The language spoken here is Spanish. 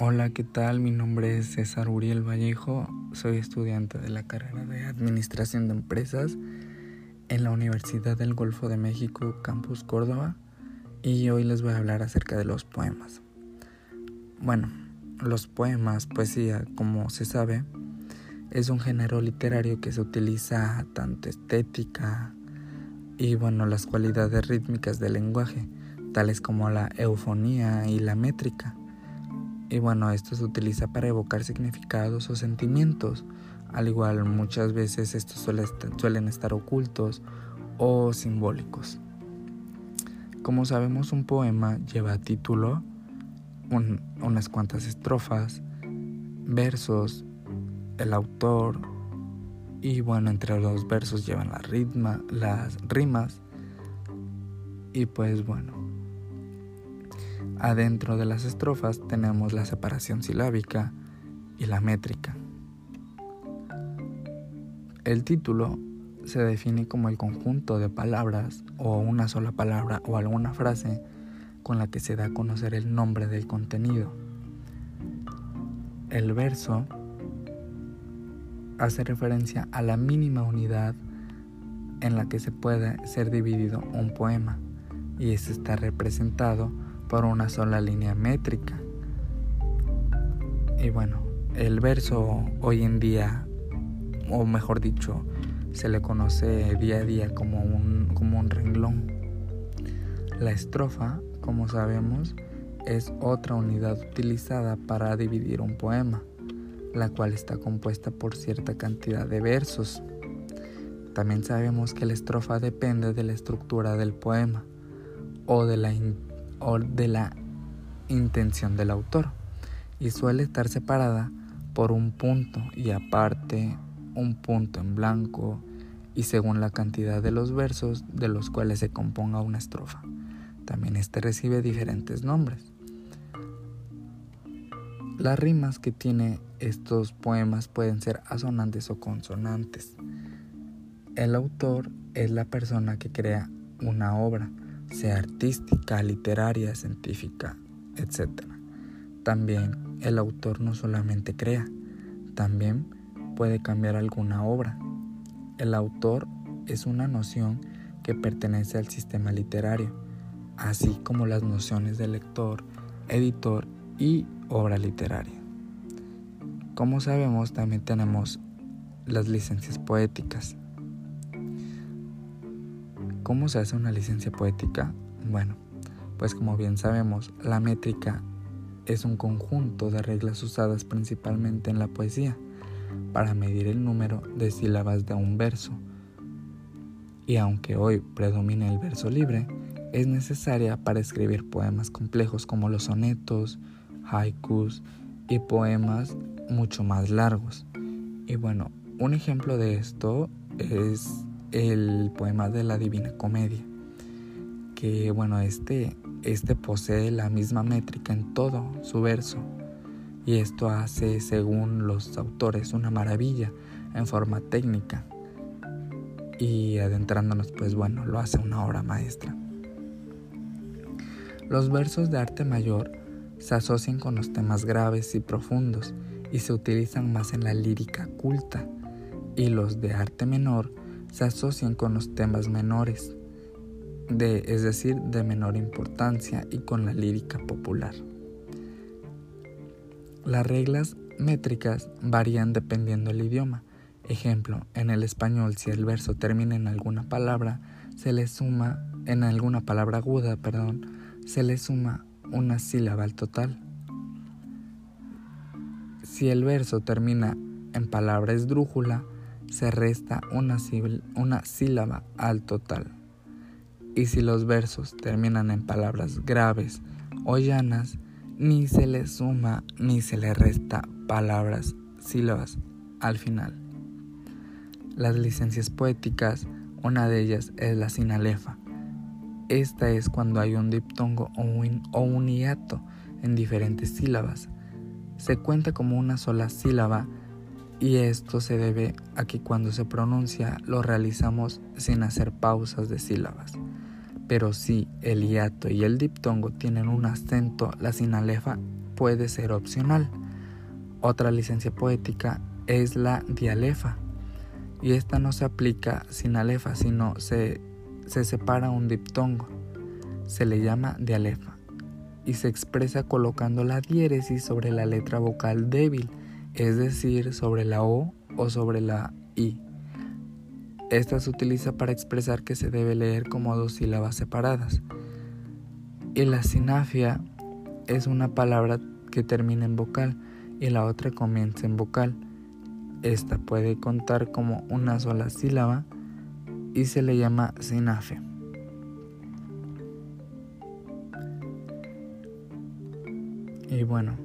Hola, ¿qué tal? Mi nombre es César Uriel Vallejo, soy estudiante de la carrera de Administración de Empresas en la Universidad del Golfo de México, Campus Córdoba, y hoy les voy a hablar acerca de los poemas. Bueno, los poemas, poesía, como se sabe, es un género literario que se utiliza tanto estética y bueno, las cualidades rítmicas del lenguaje, tales como la eufonía y la métrica y bueno, esto se utiliza para evocar significados o sentimientos. Al igual muchas veces estos suelen estar ocultos o simbólicos. Como sabemos, un poema lleva título, unas cuantas estrofas, versos, el autor y bueno, entre los versos llevan la ritma, las rimas y pues bueno, Adentro de las estrofas tenemos la separación silábica y la métrica. El título se define como el conjunto de palabras o una sola palabra o alguna frase con la que se da a conocer el nombre del contenido. El verso hace referencia a la mínima unidad en la que se puede ser dividido un poema y este está representado por una sola línea métrica. Y bueno, el verso hoy en día, o mejor dicho, se le conoce día a día como un, como un renglón. La estrofa, como sabemos, es otra unidad utilizada para dividir un poema, la cual está compuesta por cierta cantidad de versos. También sabemos que la estrofa depende de la estructura del poema o de la o de la intención del autor y suele estar separada por un punto y aparte un punto en blanco y según la cantidad de los versos de los cuales se componga una estrofa. También este recibe diferentes nombres. Las rimas que tiene estos poemas pueden ser asonantes o consonantes. El autor es la persona que crea una obra sea artística, literaria, científica, etc. También el autor no solamente crea, también puede cambiar alguna obra. El autor es una noción que pertenece al sistema literario, así como las nociones de lector, editor y obra literaria. Como sabemos, también tenemos las licencias poéticas, ¿Cómo se hace una licencia poética? Bueno, pues como bien sabemos, la métrica es un conjunto de reglas usadas principalmente en la poesía para medir el número de sílabas de un verso. Y aunque hoy predomina el verso libre, es necesaria para escribir poemas complejos como los sonetos, haikus y poemas mucho más largos. Y bueno, un ejemplo de esto es el poema de la Divina Comedia, que bueno, este, este posee la misma métrica en todo su verso y esto hace, según los autores, una maravilla en forma técnica y adentrándonos, pues bueno, lo hace una obra maestra. Los versos de arte mayor se asocian con los temas graves y profundos y se utilizan más en la lírica culta y los de arte menor se asocian con los temas menores, de, es decir, de menor importancia y con la lírica popular. Las reglas métricas varían dependiendo del idioma. Ejemplo, en el español si el verso termina en alguna palabra, se le suma en alguna palabra aguda, perdón, se le suma una sílaba al total. Si el verso termina en palabra esdrújula, se resta una, una sílaba al total. Y si los versos terminan en palabras graves o llanas, ni se le suma ni se le resta palabras, sílabas al final. Las licencias poéticas, una de ellas es la sinalefa. Esta es cuando hay un diptongo o un, o un hiato en diferentes sílabas. Se cuenta como una sola sílaba y esto se debe a que cuando se pronuncia lo realizamos sin hacer pausas de sílabas. Pero si el hiato y el diptongo tienen un acento, la sinalefa puede ser opcional. Otra licencia poética es la dialefa y esta no se aplica sin alefa, sino se, se separa un diptongo. Se le llama dialefa y se expresa colocando la diéresis sobre la letra vocal débil, es decir, sobre la O o sobre la I. Esta se utiliza para expresar que se debe leer como dos sílabas separadas. Y la sinafia es una palabra que termina en vocal y la otra comienza en vocal. Esta puede contar como una sola sílaba y se le llama sinafia. Y bueno,